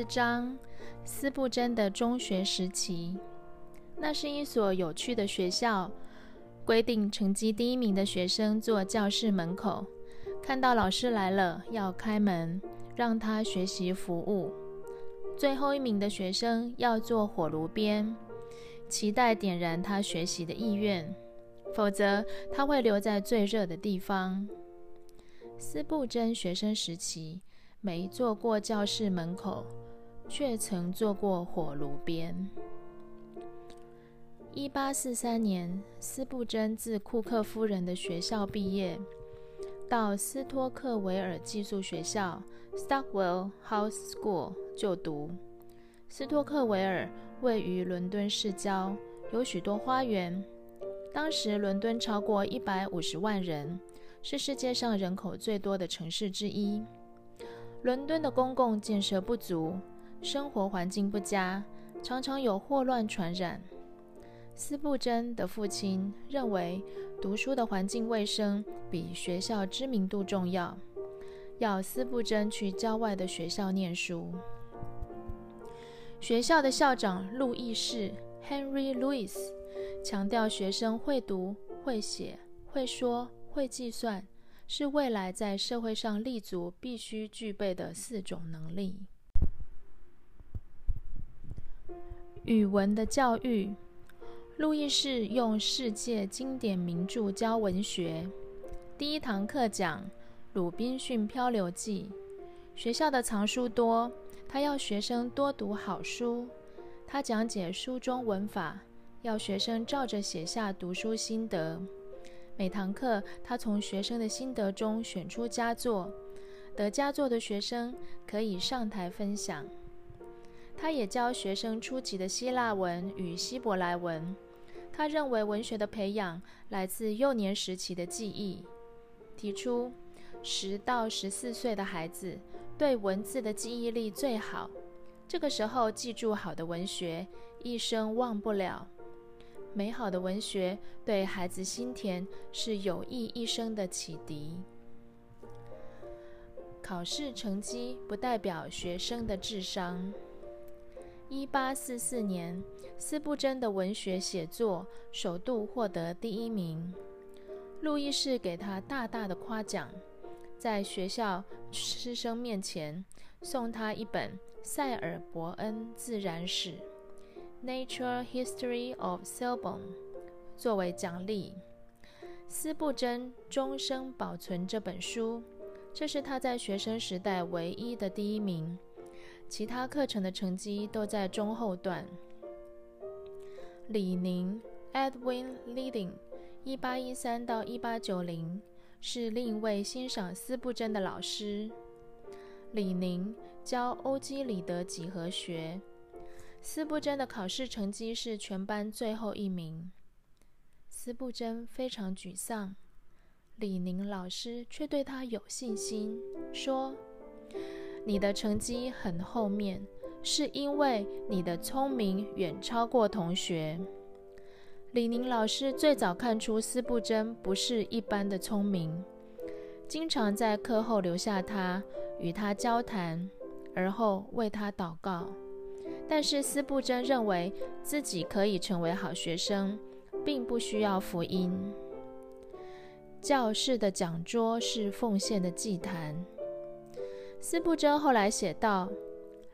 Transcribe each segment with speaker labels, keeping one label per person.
Speaker 1: 四章：斯布真的中学时期。那是一所有趣的学校，规定成绩第一名的学生坐教室门口，看到老师来了要开门，让他学习服务；最后一名的学生要坐火炉边，期待点燃他学习的意愿，否则他会留在最热的地方。斯布真学生时期。没坐过教室门口，却曾坐过火炉边。一八四三年，斯布真自库克夫人的学校毕业，到斯托克维尔寄宿学校 （Stockwell House School） 就读。斯托克维尔位于伦敦市郊，有许多花园。当时伦敦超过一百五十万人，是世界上人口最多的城市之一。伦敦的公共建设不足，生活环境不佳，常常有霍乱传染。斯布真的父亲认为，读书的环境卫生比学校知名度重要，要斯布真去郊外的学校念书。学校的校长路易士 （Henry Louis） 强调学生会读、会写、会说、会计算。是未来在社会上立足必须具备的四种能力。语文的教育，路易士用世界经典名著教文学。第一堂课讲《鲁滨逊漂流记》。学校的藏书多，他要学生多读好书。他讲解书中文法，要学生照着写下读书心得。每堂课，他从学生的心得中选出佳作，得佳作的学生可以上台分享。他也教学生初级的希腊文与希伯来文。他认为文学的培养来自幼年时期的记忆，提出十到十四岁的孩子对文字的记忆力最好，这个时候记住好的文学，一生忘不了。美好的文学对孩子心田是有益一生的启迪。考试成绩不代表学生的智商。一八四四年，斯布真的文学写作首度获得第一名，路易士给他大大的夸奖，在学校师生面前送他一本塞尔伯恩自然史。Nature History of Selborne） 作为奖励，斯布真终生保存这本书，这是他在学生时代唯一的第一名。其他课程的成绩都在中后段。李宁 Edwin Leading 一八一三到一八九零是另一位欣赏斯布真的老师。李宁教欧几里得几何学。斯布真的考试成绩是全班最后一名，斯布真非常沮丧。李宁老师却对他有信心，说：“你的成绩很后面，是因为你的聪明远超过同学。”李宁老师最早看出斯布真不是一般的聪明，经常在课后留下他，与他交谈，而后为他祷告。但是斯布真认为自己可以成为好学生，并不需要福音。教室的讲桌是奉献的祭坛。司布真后来写道：“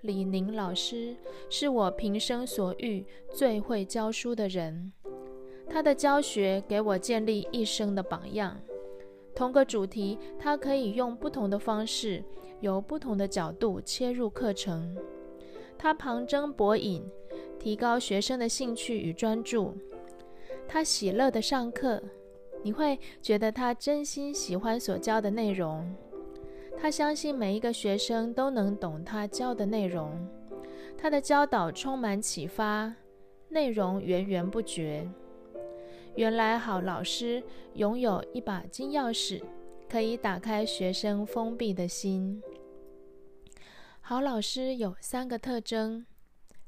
Speaker 1: 李宁老师是我平生所遇最会教书的人，他的教学给我建立一生的榜样。同个主题，他可以用不同的方式，由不同的角度切入课程。”他旁征博引，提高学生的兴趣与专注。他喜乐的上课，你会觉得他真心喜欢所教的内容。他相信每一个学生都能懂他教的内容。他的教导充满启发，内容源源不绝。原来好老师拥有一把金钥匙，可以打开学生封闭的心。好老师有三个特征：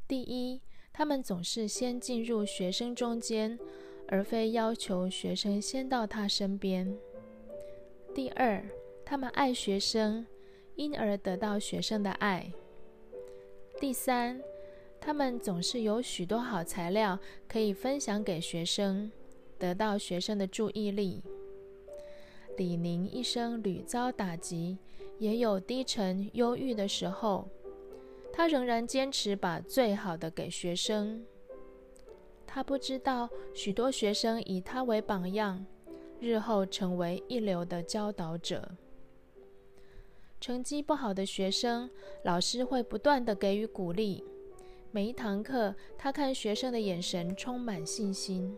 Speaker 1: 第一，他们总是先进入学生中间，而非要求学生先到他身边；第二，他们爱学生，因而得到学生的爱；第三，他们总是有许多好材料可以分享给学生，得到学生的注意力。李宁一生屡遭打击，也有低沉忧郁的时候，他仍然坚持把最好的给学生。他不知道，许多学生以他为榜样，日后成为一流的教导者。成绩不好的学生，老师会不断的给予鼓励。每一堂课，他看学生的眼神充满信心。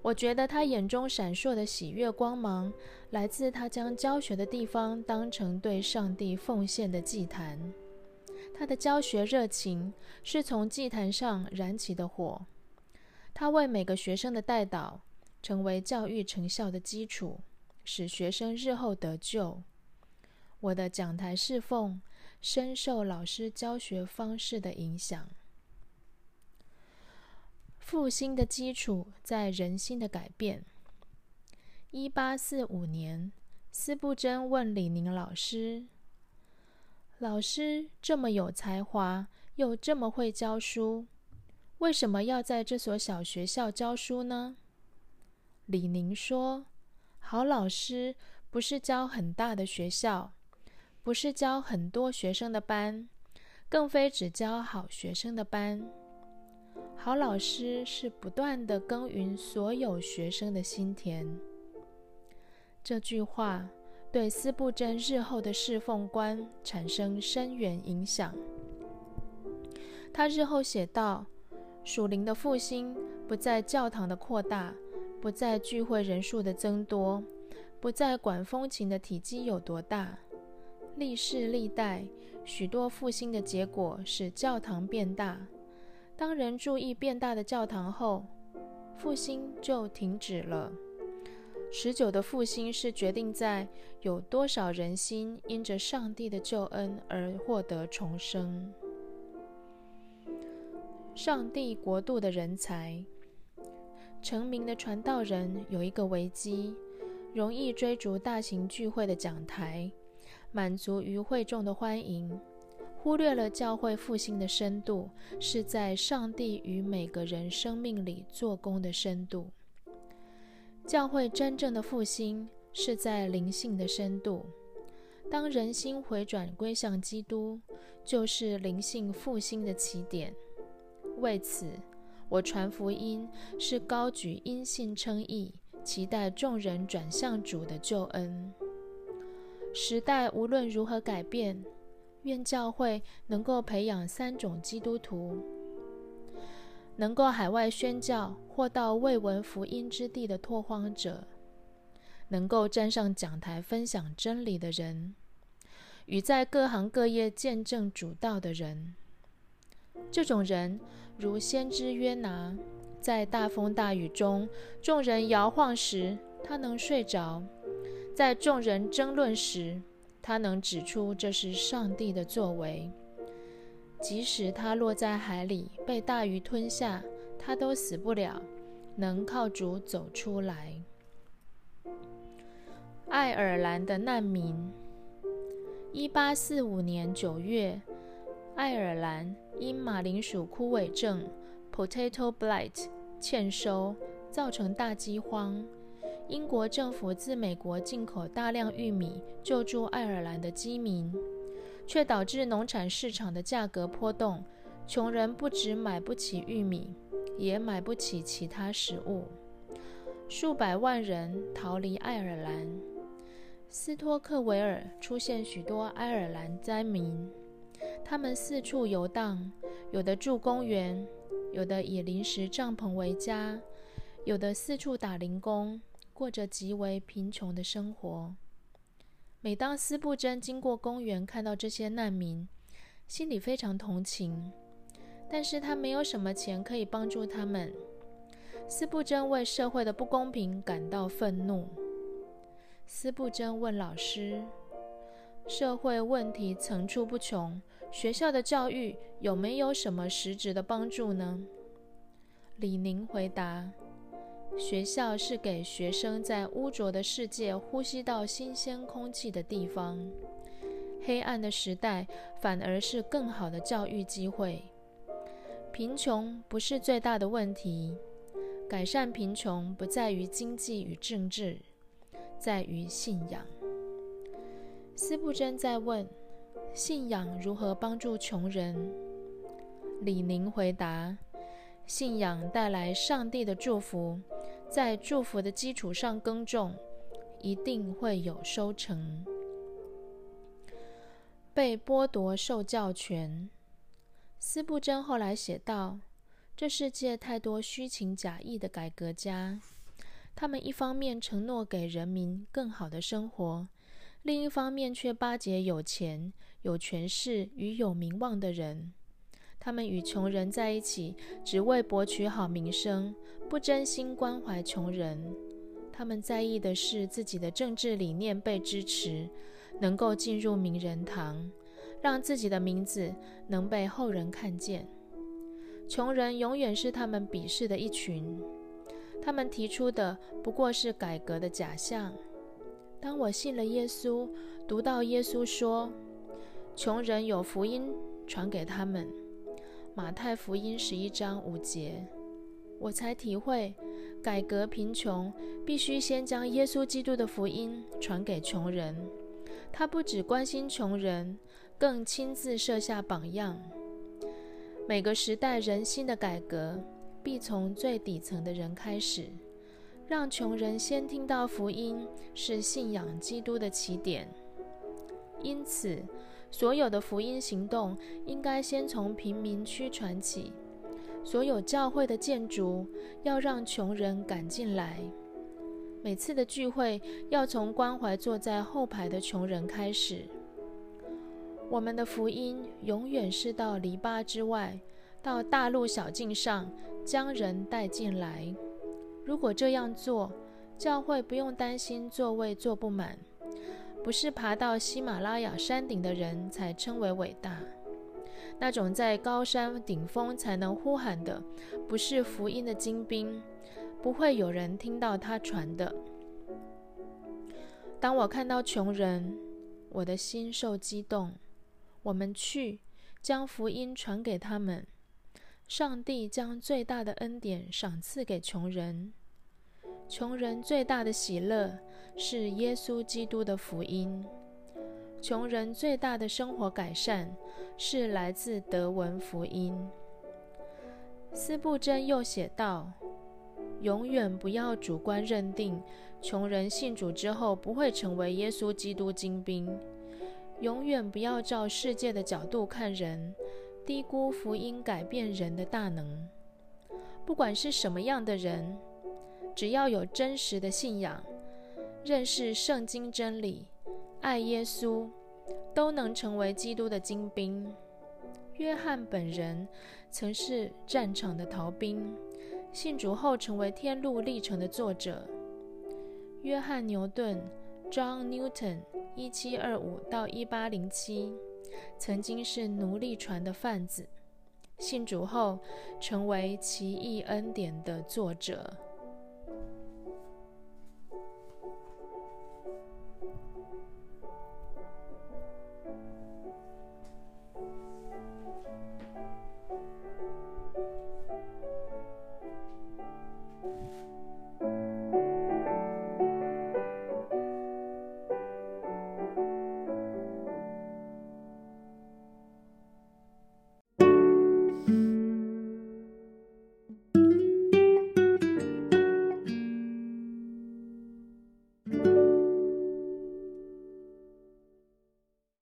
Speaker 1: 我觉得他眼中闪烁的喜悦光芒，来自他将教学的地方当成对上帝奉献的祭坛。他的教学热情是从祭坛上燃起的火。他为每个学生的带导，成为教育成效的基础，使学生日后得救。我的讲台侍奉深受老师教学方式的影响。复兴的基础在人心的改变。一八四五年，司布真问李宁老师：“老师这么有才华，又这么会教书，为什么要在这所小学校教书呢？”李宁说：“好老师不是教很大的学校。”不是教很多学生的班，更非只教好学生的班。好老师是不断的耕耘所有学生的心田。这句话对斯布真日后的侍奉观产生深远影响。他日后写道：“属灵的复兴不在教堂的扩大，不在聚会人数的增多，不在管风琴的体积有多大。”历世历代，许多复兴的结果使教堂变大。当人注意变大的教堂后，复兴就停止了。持久的复兴是决定在有多少人心因着上帝的救恩而获得重生。上帝国度的人才，成名的传道人有一个危机：容易追逐大型聚会的讲台。满足于会众的欢迎，忽略了教会复兴的深度是在上帝与每个人生命里做工的深度。教会真正的复兴是在灵性的深度。当人心回转归向基督，就是灵性复兴的起点。为此，我传福音是高举因信称义，期待众人转向主的救恩。时代无论如何改变，愿教会能够培养三种基督徒：能够海外宣教或到未闻福音之地的拓荒者，能够站上讲台分享真理的人，与在各行各业见证主道的人。这种人如先知约拿，在大风大雨中，众人摇晃时，他能睡着。在众人争论时，他能指出这是上帝的作为。即使他落在海里被大鱼吞下，他都死不了，能靠主走出来。爱尔兰的难民。一八四五年九月，爱尔兰因马铃薯枯萎症 （Potato Blight） 欠收，造成大饥荒。英国政府自美国进口大量玉米救助爱尔兰的饥民，却导致农产市场的价格波动。穷人不止买不起玉米，也买不起其他食物。数百万人逃离爱尔兰。斯托克维尔出现许多爱尔兰灾民，他们四处游荡，有的住公园，有的以临时帐篷为家，有的四处打零工。过着极为贫穷的生活。每当斯布真经过公园，看到这些难民，心里非常同情。但是他没有什么钱可以帮助他们。斯布真为社会的不公平感到愤怒。斯布真问老师：“社会问题层出不穷，学校的教育有没有什么实质的帮助呢？”李宁回答。学校是给学生在污浊的世界呼吸到新鲜空气的地方。黑暗的时代反而是更好的教育机会。贫穷不是最大的问题，改善贫穷不在于经济与政治，在于信仰。斯布真在问：信仰如何帮助穷人？李宁回答：信仰带来上帝的祝福，在祝福的基础上耕种，一定会有收成。被剥夺受教权。斯布真后来写道：“这世界太多虚情假意的改革家，他们一方面承诺给人民更好的生活，另一方面却巴结有钱、有权势与有名望的人。他们与穷人在一起，只为博取好名声，不真心关怀穷人。他们在意的是自己的政治理念被支持，能够进入名人堂。”让自己的名字能被后人看见。穷人永远是他们鄙视的一群，他们提出的不过是改革的假象。当我信了耶稣，读到耶稣说，穷人有福音传给他们，马太福音十一章五节，我才体会，改革贫穷必须先将耶稣基督的福音传给穷人。他不只关心穷人。更亲自设下榜样。每个时代人心的改革，必从最底层的人开始。让穷人先听到福音，是信仰基督的起点。因此，所有的福音行动应该先从贫民区传起。所有教会的建筑要让穷人赶进来。每次的聚会要从关怀坐在后排的穷人开始。我们的福音永远是到篱笆之外，到大路小径上将人带进来。如果这样做，教会不用担心座位坐不满。不是爬到喜马拉雅山顶的人才称为伟大。那种在高山顶峰才能呼喊的，不是福音的精兵，不会有人听到他传的。当我看到穷人，我的心受激动。我们去将福音传给他们。上帝将最大的恩典赏赐给穷人。穷人最大的喜乐是耶稣基督的福音。穷人最大的生活改善是来自德文福音。斯布真又写道：“永远不要主观认定穷人信主之后不会成为耶稣基督精兵。”永远不要照世界的角度看人，低估福音改变人的大能。不管是什么样的人，只要有真实的信仰、认识圣经真理、爱耶稣，都能成为基督的精兵。约翰本人曾是战场的逃兵，信主后成为天路历程的作者。约翰牛顿 （John Newton）。一七二五到一八零七，曾经是奴隶船的贩子，信主后成为《奇异恩典》的作者。